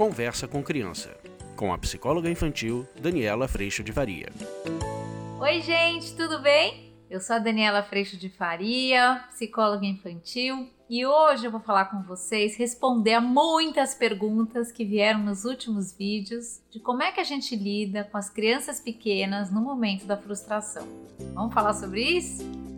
Conversa com Criança, com a psicóloga infantil Daniela Freixo de Faria. Oi, gente, tudo bem? Eu sou a Daniela Freixo de Faria, psicóloga infantil, e hoje eu vou falar com vocês, responder a muitas perguntas que vieram nos últimos vídeos de como é que a gente lida com as crianças pequenas no momento da frustração. Vamos falar sobre isso?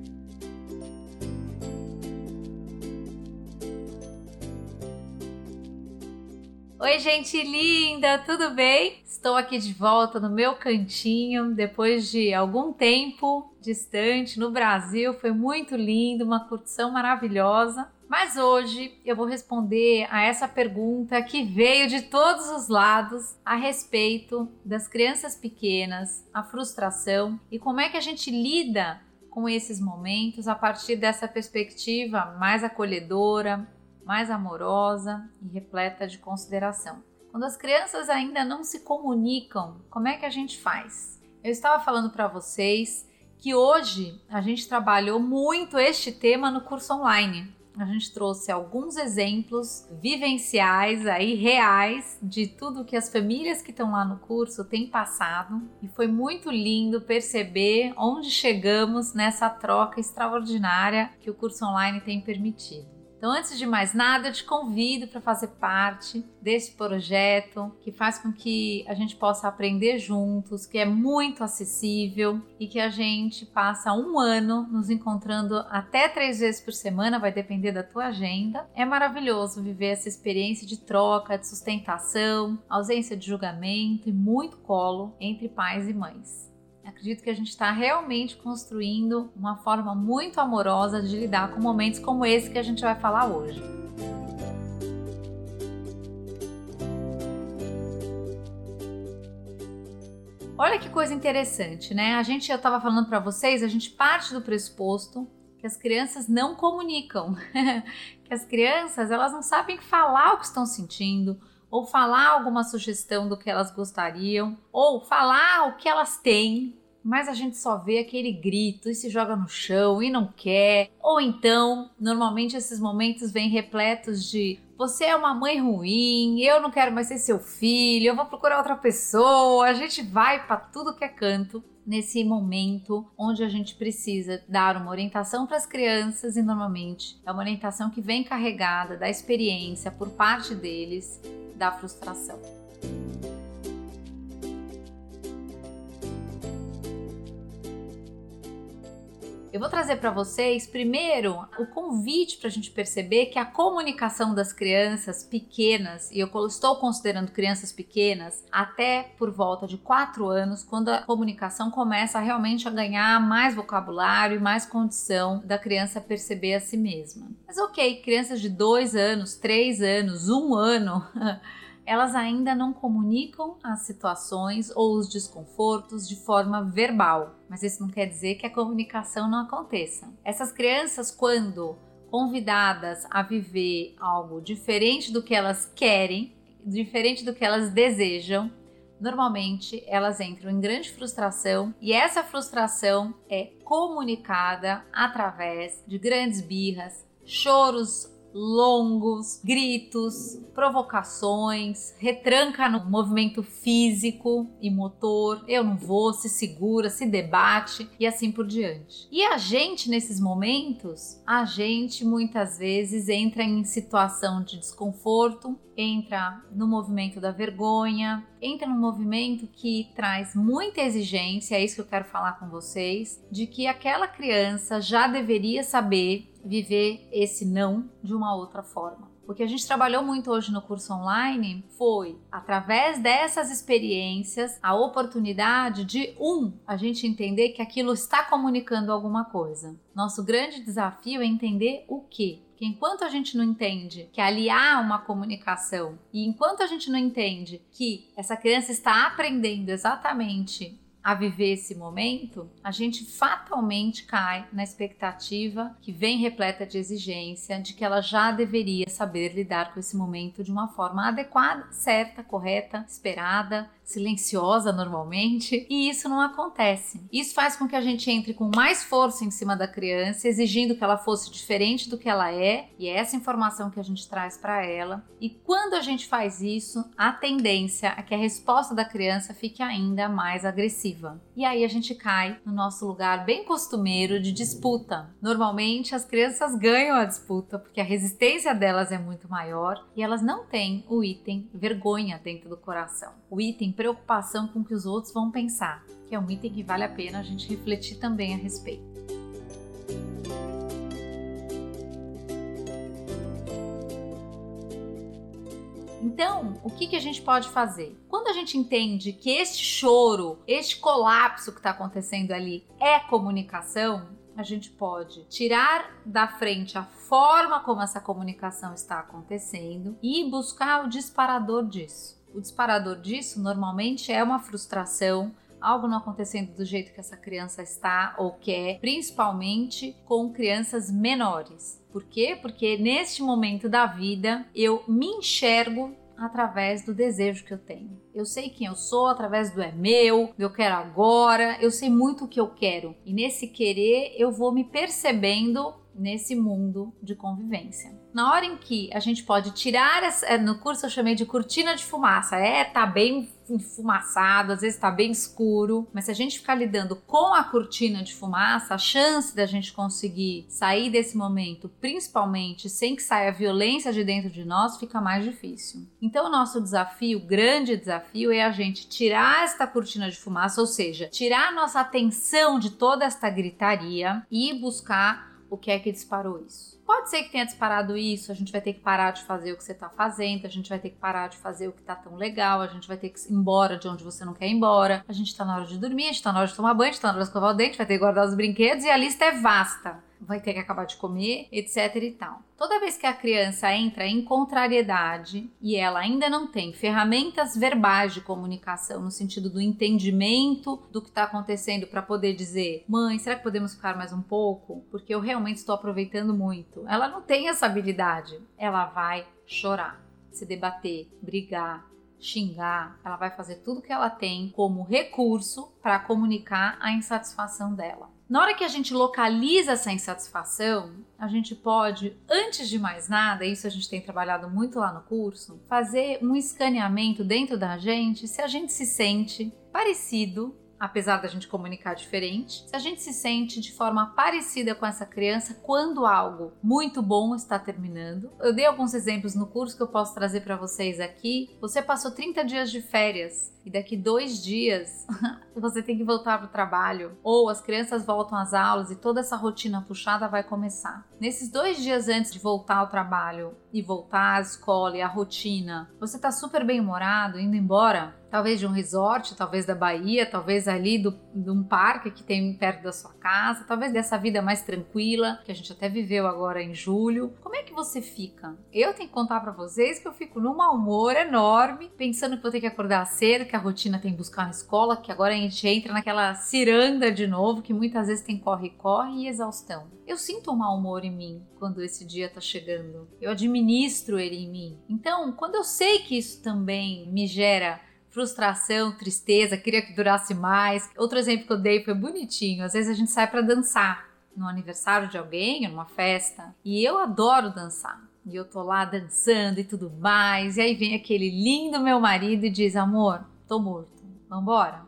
Oi, gente linda, tudo bem? Estou aqui de volta no meu cantinho depois de algum tempo distante no Brasil. Foi muito lindo, uma curtição maravilhosa. Mas hoje eu vou responder a essa pergunta que veio de todos os lados a respeito das crianças pequenas, a frustração e como é que a gente lida com esses momentos a partir dessa perspectiva mais acolhedora, mais amorosa e repleta de consideração. Quando as crianças ainda não se comunicam, como é que a gente faz? Eu estava falando para vocês que hoje a gente trabalhou muito este tema no curso online. A gente trouxe alguns exemplos vivenciais aí reais de tudo que as famílias que estão lá no curso têm passado e foi muito lindo perceber onde chegamos nessa troca extraordinária que o curso online tem permitido. Então, antes de mais nada, eu te convido para fazer parte desse projeto que faz com que a gente possa aprender juntos, que é muito acessível e que a gente passa um ano nos encontrando até três vezes por semana, vai depender da tua agenda. É maravilhoso viver essa experiência de troca, de sustentação, ausência de julgamento e muito colo entre pais e mães. Acredito que a gente está realmente construindo uma forma muito amorosa de lidar com momentos como esse que a gente vai falar hoje. Olha que coisa interessante, né? A gente, eu estava falando para vocês, a gente parte do pressuposto que as crianças não comunicam, que as crianças elas não sabem falar o que estão sentindo, ou falar alguma sugestão do que elas gostariam, ou falar o que elas têm, mas a gente só vê aquele grito e se joga no chão e não quer. Ou então, normalmente esses momentos vêm repletos de você é uma mãe ruim, eu não quero mais ser seu filho, eu vou procurar outra pessoa. A gente vai para tudo que é canto nesse momento onde a gente precisa dar uma orientação para as crianças e normalmente é uma orientação que vem carregada da experiência por parte deles da frustração. Eu vou trazer para vocês primeiro o convite para a gente perceber que a comunicação das crianças pequenas, e eu estou considerando crianças pequenas até por volta de 4 anos, quando a comunicação começa realmente a ganhar mais vocabulário e mais condição da criança perceber a si mesma. Mas ok, crianças de 2 anos, 3 anos, 1 um ano. elas ainda não comunicam as situações ou os desconfortos de forma verbal, mas isso não quer dizer que a comunicação não aconteça. Essas crianças, quando convidadas a viver algo diferente do que elas querem, diferente do que elas desejam, normalmente elas entram em grande frustração e essa frustração é comunicada através de grandes birras, choros longos, gritos, provocações, retranca no movimento físico e motor, eu não vou, se segura, se debate e assim por diante. E a gente nesses momentos, a gente muitas vezes entra em situação de desconforto, entra no movimento da vergonha, entra num movimento que traz muita exigência, é isso que eu quero falar com vocês, de que aquela criança já deveria saber viver esse não de uma outra forma. O que a gente trabalhou muito hoje no curso online foi, através dessas experiências, a oportunidade de, um, a gente entender que aquilo está comunicando alguma coisa. Nosso grande desafio é entender o que. Porque enquanto a gente não entende que ali há uma comunicação e enquanto a gente não entende que essa criança está aprendendo exatamente a viver esse momento, a gente fatalmente cai na expectativa que vem repleta de exigência de que ela já deveria saber lidar com esse momento de uma forma adequada, certa, correta, esperada, silenciosa normalmente, e isso não acontece. Isso faz com que a gente entre com mais força em cima da criança, exigindo que ela fosse diferente do que ela é, e é essa informação que a gente traz para ela. E quando a gente faz isso, a tendência é que a resposta da criança fique ainda mais agressiva. E aí a gente cai no nosso lugar bem costumeiro de disputa. Normalmente as crianças ganham a disputa porque a resistência delas é muito maior e elas não têm o item vergonha dentro do coração. O item preocupação com o que os outros vão pensar, que é um item que vale a pena a gente refletir também a respeito. Então, o que, que a gente pode fazer? Quando a gente entende que este choro, este colapso que está acontecendo ali é comunicação, a gente pode tirar da frente a forma como essa comunicação está acontecendo e buscar o disparador disso. O disparador disso normalmente é uma frustração, algo não acontecendo do jeito que essa criança está ou quer, principalmente com crianças menores. Por quê? Porque neste momento da vida eu me enxergo através do desejo que eu tenho. Eu sei quem eu sou através do é meu, do eu quero agora, eu sei muito o que eu quero. E nesse querer eu vou me percebendo nesse mundo de convivência. Na hora em que a gente pode tirar, essa, é, no curso eu chamei de cortina de fumaça, é, tá bem enfumaçado, às vezes tá bem escuro, mas se a gente ficar lidando com a cortina de fumaça, a chance da gente conseguir sair desse momento, principalmente sem que saia violência de dentro de nós, fica mais difícil. Então o nosso desafio, grande desafio é a gente tirar esta cortina de fumaça, ou seja, tirar a nossa atenção de toda esta gritaria e buscar o que é que disparou isso. Pode ser que tenha disparado isso, a gente vai ter que parar de fazer o que você está fazendo, a gente vai ter que parar de fazer o que está tão legal, a gente vai ter que ir embora de onde você não quer ir embora, a gente está na hora de dormir, a gente está na hora de tomar banho, a gente está na hora de escovar o dente, vai ter que guardar os brinquedos e a lista é vasta vai ter que acabar de comer, etc e tal. Toda vez que a criança entra em contrariedade e ela ainda não tem ferramentas verbais de comunicação no sentido do entendimento do que está acontecendo para poder dizer, mãe, será que podemos ficar mais um pouco? Porque eu realmente estou aproveitando muito. Ela não tem essa habilidade. Ela vai chorar, se debater, brigar, xingar, ela vai fazer tudo que ela tem como recurso para comunicar a insatisfação dela. Na hora que a gente localiza essa insatisfação, a gente pode, antes de mais nada, isso a gente tem trabalhado muito lá no curso, fazer um escaneamento dentro da gente se a gente se sente parecido apesar da gente comunicar diferente, se a gente se sente de forma parecida com essa criança quando algo muito bom está terminando. Eu dei alguns exemplos no curso que eu posso trazer para vocês aqui. Você passou 30 dias de férias e daqui dois dias você tem que voltar para o trabalho, ou as crianças voltam às aulas e toda essa rotina puxada vai começar. Nesses dois dias antes de voltar ao trabalho e voltar à escola e à rotina, você está super bem humorado, indo embora, talvez de um resort, talvez da Bahia, talvez ali do, de um parque que tem perto da sua casa, talvez dessa vida mais tranquila que a gente até viveu agora em julho. Como é que você fica? Eu tenho que contar para vocês que eu fico num mau humor enorme, pensando que vou ter que acordar cedo, que a rotina tem buscar na escola, que agora a gente entra naquela ciranda de novo, que muitas vezes tem corre-corre e exaustão. Eu sinto um mau humor em mim quando esse dia tá chegando. Eu administro ele em mim. Então, quando eu sei que isso também me gera frustração, tristeza, queria que durasse mais. Outro exemplo que eu dei foi bonitinho. Às vezes a gente sai para dançar no aniversário de alguém, numa festa, e eu adoro dançar. E eu tô lá dançando e tudo mais. E aí vem aquele lindo meu marido e diz: Amor, tô morto. Vambora?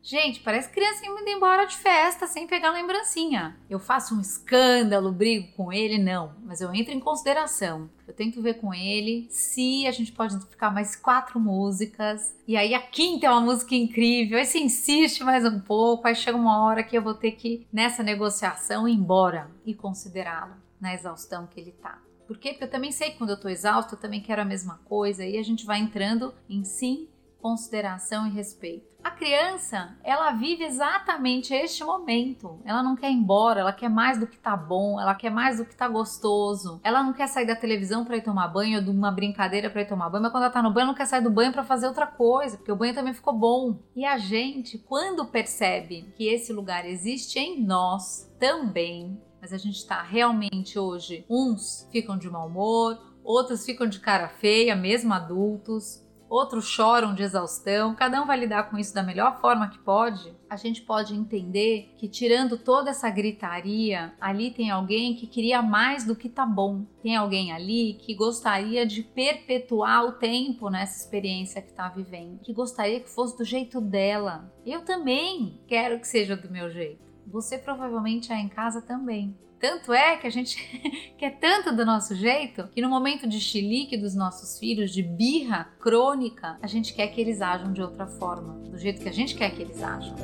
Gente, parece criança indo embora de festa sem pegar lembrancinha. Eu faço um escândalo, brigo com ele? Não, mas eu entro em consideração. Eu tento ver com ele se a gente pode ficar mais quatro músicas. E aí a quinta é uma música incrível. Aí você insiste mais um pouco. Aí chega uma hora que eu vou ter que, nessa negociação, ir embora e considerá-lo na exaustão que ele tá. Por quê? Porque eu também sei que quando eu tô exausto, eu também quero a mesma coisa. E a gente vai entrando em sim consideração e respeito. A criança, ela vive exatamente este momento. Ela não quer ir embora, ela quer mais do que tá bom, ela quer mais do que tá gostoso. Ela não quer sair da televisão para ir tomar banho ou de uma brincadeira para ir tomar banho, mas quando ela tá no banho, ela não quer sair do banho para fazer outra coisa, porque o banho também ficou bom. E a gente, quando percebe que esse lugar existe em nós também, mas a gente está realmente hoje, uns ficam de mau humor, outros ficam de cara feia, mesmo adultos, outros choram de exaustão, cada um vai lidar com isso da melhor forma que pode. A gente pode entender que, tirando toda essa gritaria, ali tem alguém que queria mais do que tá bom. Tem alguém ali que gostaria de perpetuar o tempo nessa experiência que tá vivendo, que gostaria que fosse do jeito dela. Eu também quero que seja do meu jeito. Você provavelmente é em casa também. Tanto é que a gente quer tanto do nosso jeito que no momento de chilique dos nossos filhos, de birra crônica, a gente quer que eles ajam de outra forma, do jeito que a gente quer que eles ajam.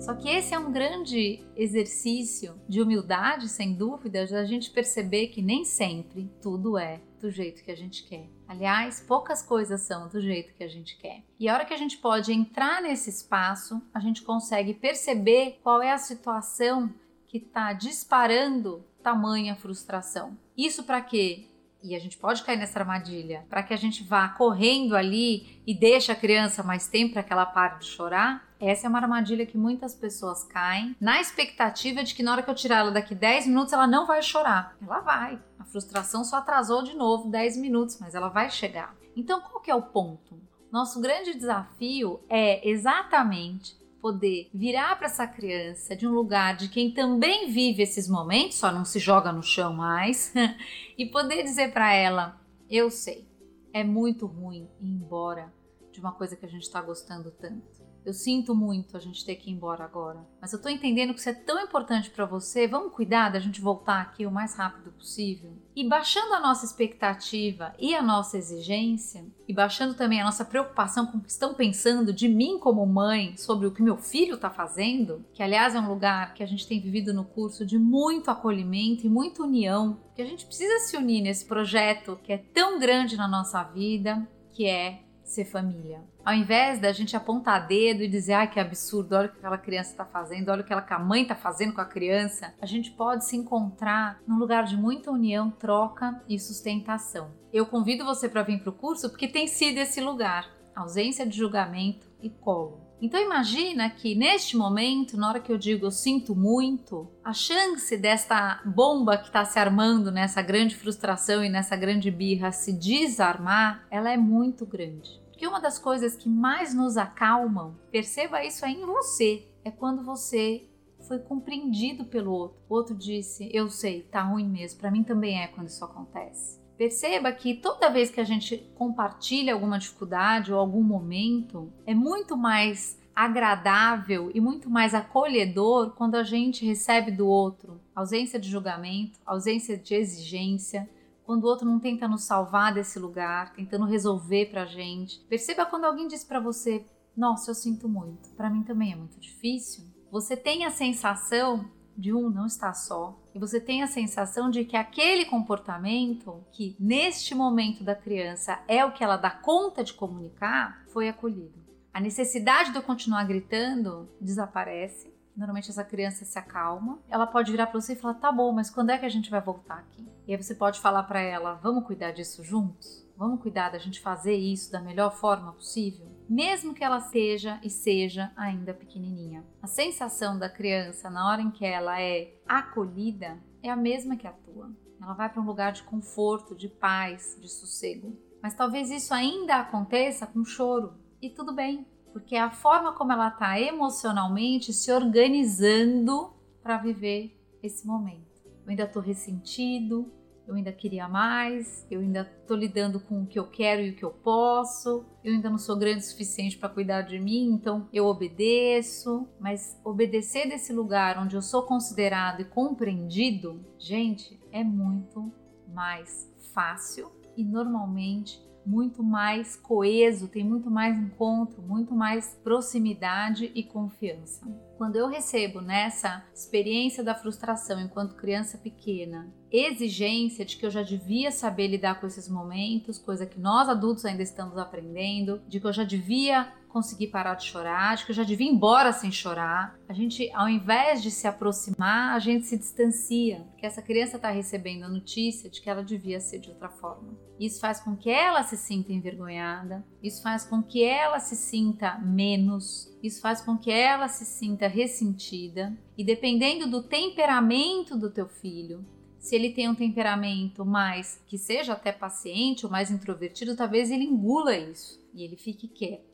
Só que esse é um grande exercício de humildade, sem dúvida, de a gente perceber que nem sempre tudo é do jeito que a gente quer. Aliás, poucas coisas são do jeito que a gente quer. E a hora que a gente pode entrar nesse espaço, a gente consegue perceber qual é a situação que está disparando tamanha frustração. Isso para quê? E a gente pode cair nessa armadilha para que a gente vá correndo ali e deixe a criança mais tempo para que ela pare de chorar. Essa é uma armadilha que muitas pessoas caem na expectativa de que na hora que eu tirar ela daqui 10 minutos ela não vai chorar. Ela vai. Frustração só atrasou de novo 10 minutos, mas ela vai chegar. Então qual que é o ponto? Nosso grande desafio é exatamente poder virar para essa criança de um lugar de quem também vive esses momentos, só não se joga no chão mais, e poder dizer para ela: eu sei, é muito ruim ir embora de uma coisa que a gente está gostando tanto. Eu sinto muito a gente ter que ir embora agora, mas eu tô entendendo que isso é tão importante para você. Vamos cuidar da gente voltar aqui o mais rápido possível. E baixando a nossa expectativa e a nossa exigência, e baixando também a nossa preocupação com o que estão pensando de mim como mãe sobre o que meu filho está fazendo, que aliás é um lugar que a gente tem vivido no curso de muito acolhimento e muita união, que a gente precisa se unir nesse projeto que é tão grande na nossa vida, que é ser família. Ao invés da gente apontar dedo e dizer, ai que absurdo, olha o que aquela criança está fazendo, olha o que ela, a mãe está fazendo com a criança, a gente pode se encontrar num lugar de muita união, troca e sustentação. Eu convido você para vir para o curso porque tem sido esse lugar ausência de julgamento e colo. Então imagina que neste momento, na hora que eu digo eu sinto muito, a chance desta bomba que está se armando nessa grande frustração e nessa grande birra se desarmar, ela é muito grande. Porque uma das coisas que mais nos acalmam, perceba isso aí em você, é quando você foi compreendido pelo outro. O outro disse: Eu sei, tá ruim mesmo. Para mim também é quando isso acontece. Perceba que toda vez que a gente compartilha alguma dificuldade ou algum momento, é muito mais agradável e muito mais acolhedor quando a gente recebe do outro ausência de julgamento, ausência de exigência, quando o outro não tenta nos salvar desse lugar, tentando resolver pra gente. Perceba quando alguém diz para você: "Nossa, eu sinto muito. Para mim também é muito difícil". Você tem a sensação de um não estar só, e você tem a sensação de que aquele comportamento que neste momento da criança é o que ela dá conta de comunicar, foi acolhido. A necessidade de eu continuar gritando desaparece Normalmente essa criança se acalma. Ela pode virar para você e falar: "Tá bom, mas quando é que a gente vai voltar aqui?" E aí você pode falar para ela: "Vamos cuidar disso juntos? Vamos cuidar da gente fazer isso da melhor forma possível?" Mesmo que ela seja e seja ainda pequenininha. A sensação da criança na hora em que ela é acolhida é a mesma que a tua. Ela vai para um lugar de conforto, de paz, de sossego. Mas talvez isso ainda aconteça com choro. E tudo bem, porque é a forma como ela está emocionalmente se organizando para viver esse momento. Eu ainda estou ressentido, eu ainda queria mais, eu ainda estou lidando com o que eu quero e o que eu posso, eu ainda não sou grande o suficiente para cuidar de mim, então eu obedeço. Mas obedecer desse lugar onde eu sou considerado e compreendido, gente, é muito mais fácil e normalmente muito mais coeso, tem muito mais encontro, muito mais proximidade e confiança. Quando eu recebo nessa experiência da frustração enquanto criança pequena, exigência de que eu já devia saber lidar com esses momentos, coisa que nós adultos ainda estamos aprendendo, de que eu já devia conseguir parar de chorar, de que eu já devia ir embora sem chorar. A gente, ao invés de se aproximar, a gente se distancia, porque essa criança está recebendo a notícia de que ela devia ser de outra forma. Isso faz com que ela se sinta envergonhada, isso faz com que ela se sinta menos, isso faz com que ela se sinta ressentida, e dependendo do temperamento do teu filho, Se ele tem um temperamento mais que seja até paciente ou mais introvertido, talvez ele engula isso e ele fique quieto,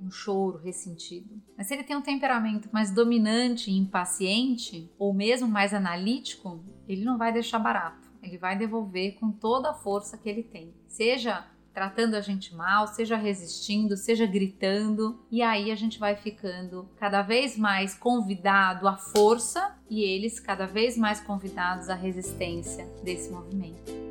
no choro, ressentido. Mas se ele tem um temperamento mais dominante e impaciente, ou mesmo mais analítico, ele não vai deixar barato. Ele vai devolver com toda a força que ele tem. Seja tratando a gente mal, seja resistindo, seja gritando, e aí a gente vai ficando cada vez mais convidado à força e eles cada vez mais convidados à resistência desse movimento.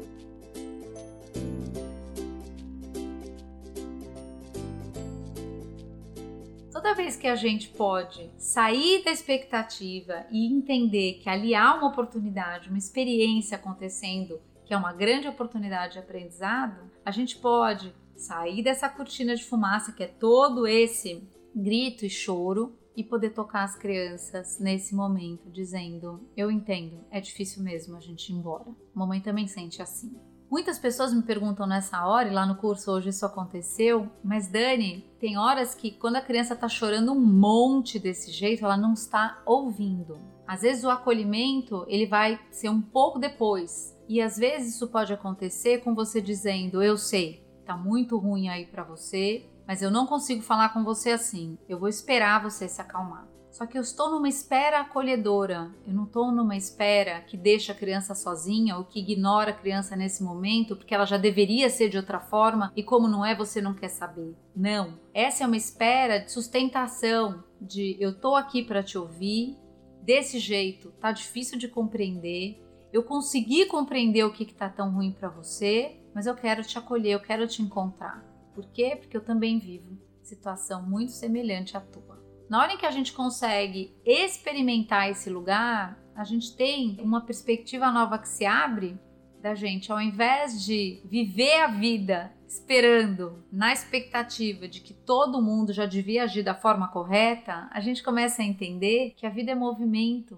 Vez que a gente pode sair da expectativa e entender que ali há uma oportunidade, uma experiência acontecendo que é uma grande oportunidade de aprendizado, a gente pode sair dessa cortina de fumaça que é todo esse grito e choro e poder tocar as crianças nesse momento, dizendo: Eu entendo, é difícil mesmo a gente ir embora. Mamãe também sente assim. Muitas pessoas me perguntam nessa hora, e lá no curso hoje isso aconteceu, mas Dani, tem horas que quando a criança está chorando um monte desse jeito, ela não está ouvindo. Às vezes o acolhimento ele vai ser um pouco depois, e às vezes isso pode acontecer com você dizendo: Eu sei, tá muito ruim aí para você, mas eu não consigo falar com você assim. Eu vou esperar você se acalmar. Só que eu estou numa espera acolhedora. Eu não estou numa espera que deixa a criança sozinha ou que ignora a criança nesse momento porque ela já deveria ser de outra forma e como não é, você não quer saber. Não. Essa é uma espera de sustentação, de eu estou aqui para te ouvir. Desse jeito, tá difícil de compreender, eu consegui compreender o que está tão ruim para você, mas eu quero te acolher, eu quero te encontrar. Por quê? Porque eu também vivo situação muito semelhante à tua. Na hora em que a gente consegue experimentar esse lugar, a gente tem uma perspectiva nova que se abre da gente, ao invés de viver a vida esperando, na expectativa de que todo mundo já devia agir da forma correta, a gente começa a entender que a vida é movimento,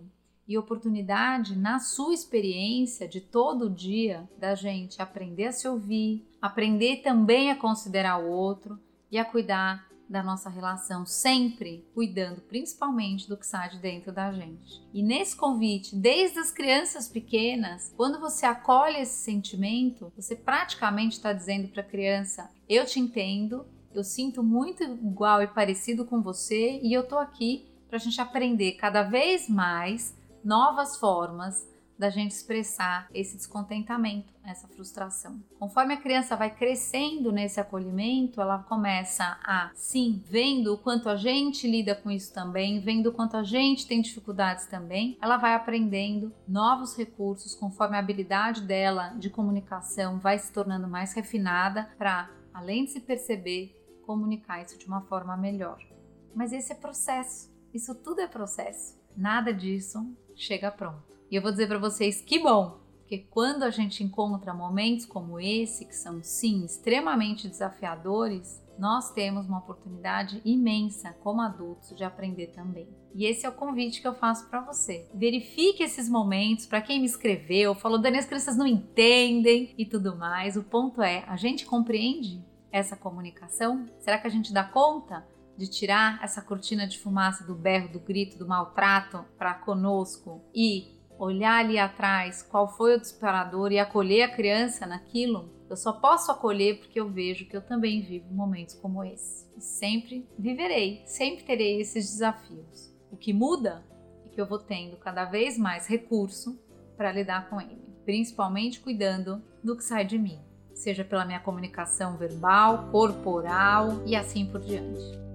e oportunidade na sua experiência de todo dia da gente aprender a se ouvir, aprender também a considerar o outro e a cuidar da nossa relação, sempre cuidando principalmente do que sai de dentro da gente. E nesse convite, desde as crianças pequenas, quando você acolhe esse sentimento, você praticamente está dizendo para a criança: Eu te entendo, eu sinto muito igual e parecido com você e eu tô aqui para a gente aprender cada vez mais novas formas da gente expressar esse descontentamento, essa frustração. Conforme a criança vai crescendo nesse acolhimento, ela começa a, sim, vendo o quanto a gente lida com isso também, vendo o quanto a gente tem dificuldades também, ela vai aprendendo novos recursos conforme a habilidade dela de comunicação vai se tornando mais refinada para, além de se perceber, comunicar isso de uma forma melhor. Mas esse é processo, isso tudo é processo. Nada disso chega pronto. E eu vou dizer para vocês que bom, porque quando a gente encontra momentos como esse, que são sim extremamente desafiadores, nós temos uma oportunidade imensa como adultos de aprender também. E esse é o convite que eu faço para você. Verifique esses momentos, para quem me escreveu, falou, Dani, as crianças não entendem e tudo mais. O ponto é, a gente compreende essa comunicação? Será que a gente dá conta de tirar essa cortina de fumaça do berro, do grito, do maltrato para conosco e olhar ali atrás qual foi o disparador e acolher a criança naquilo, eu só posso acolher porque eu vejo que eu também vivo momentos como esse. E sempre viverei, sempre terei esses desafios. O que muda é que eu vou tendo cada vez mais recurso para lidar com ele, principalmente cuidando do que sai de mim, seja pela minha comunicação verbal, corporal e assim por diante.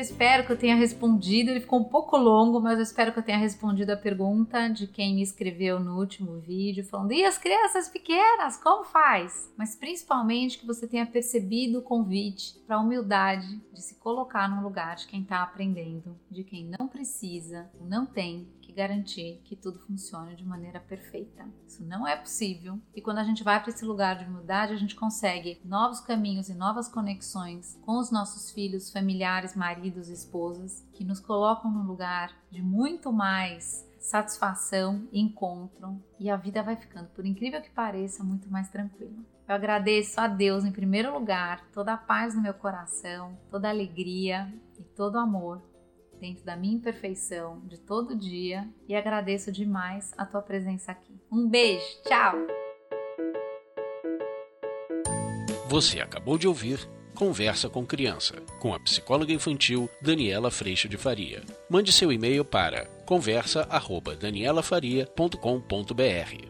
Espero que eu tenha respondido. Ele ficou um pouco longo, mas eu espero que eu tenha respondido a pergunta de quem me escreveu no último vídeo, falando: e as crianças pequenas, como faz? Mas principalmente que você tenha percebido o convite para a humildade de se colocar no lugar de quem está aprendendo, de quem não precisa, não tem que garantir que tudo funcione de maneira perfeita. Isso não é possível. E quando a gente vai para esse lugar de humildade, a gente consegue novos caminhos e novas conexões com os nossos filhos, familiares, maridos, esposas, que nos colocam num lugar de muito mais satisfação, encontro e a vida vai ficando, por incrível que pareça, muito mais tranquila. Eu agradeço a Deus em primeiro lugar, toda a paz no meu coração, toda a alegria e todo o amor dentro da minha imperfeição de todo dia e agradeço demais a tua presença aqui. Um beijo, tchau! Você acabou de ouvir Conversa com Criança, com a psicóloga infantil Daniela Freixo de Faria. Mande seu e-mail para conversa@danielafaria.com.br.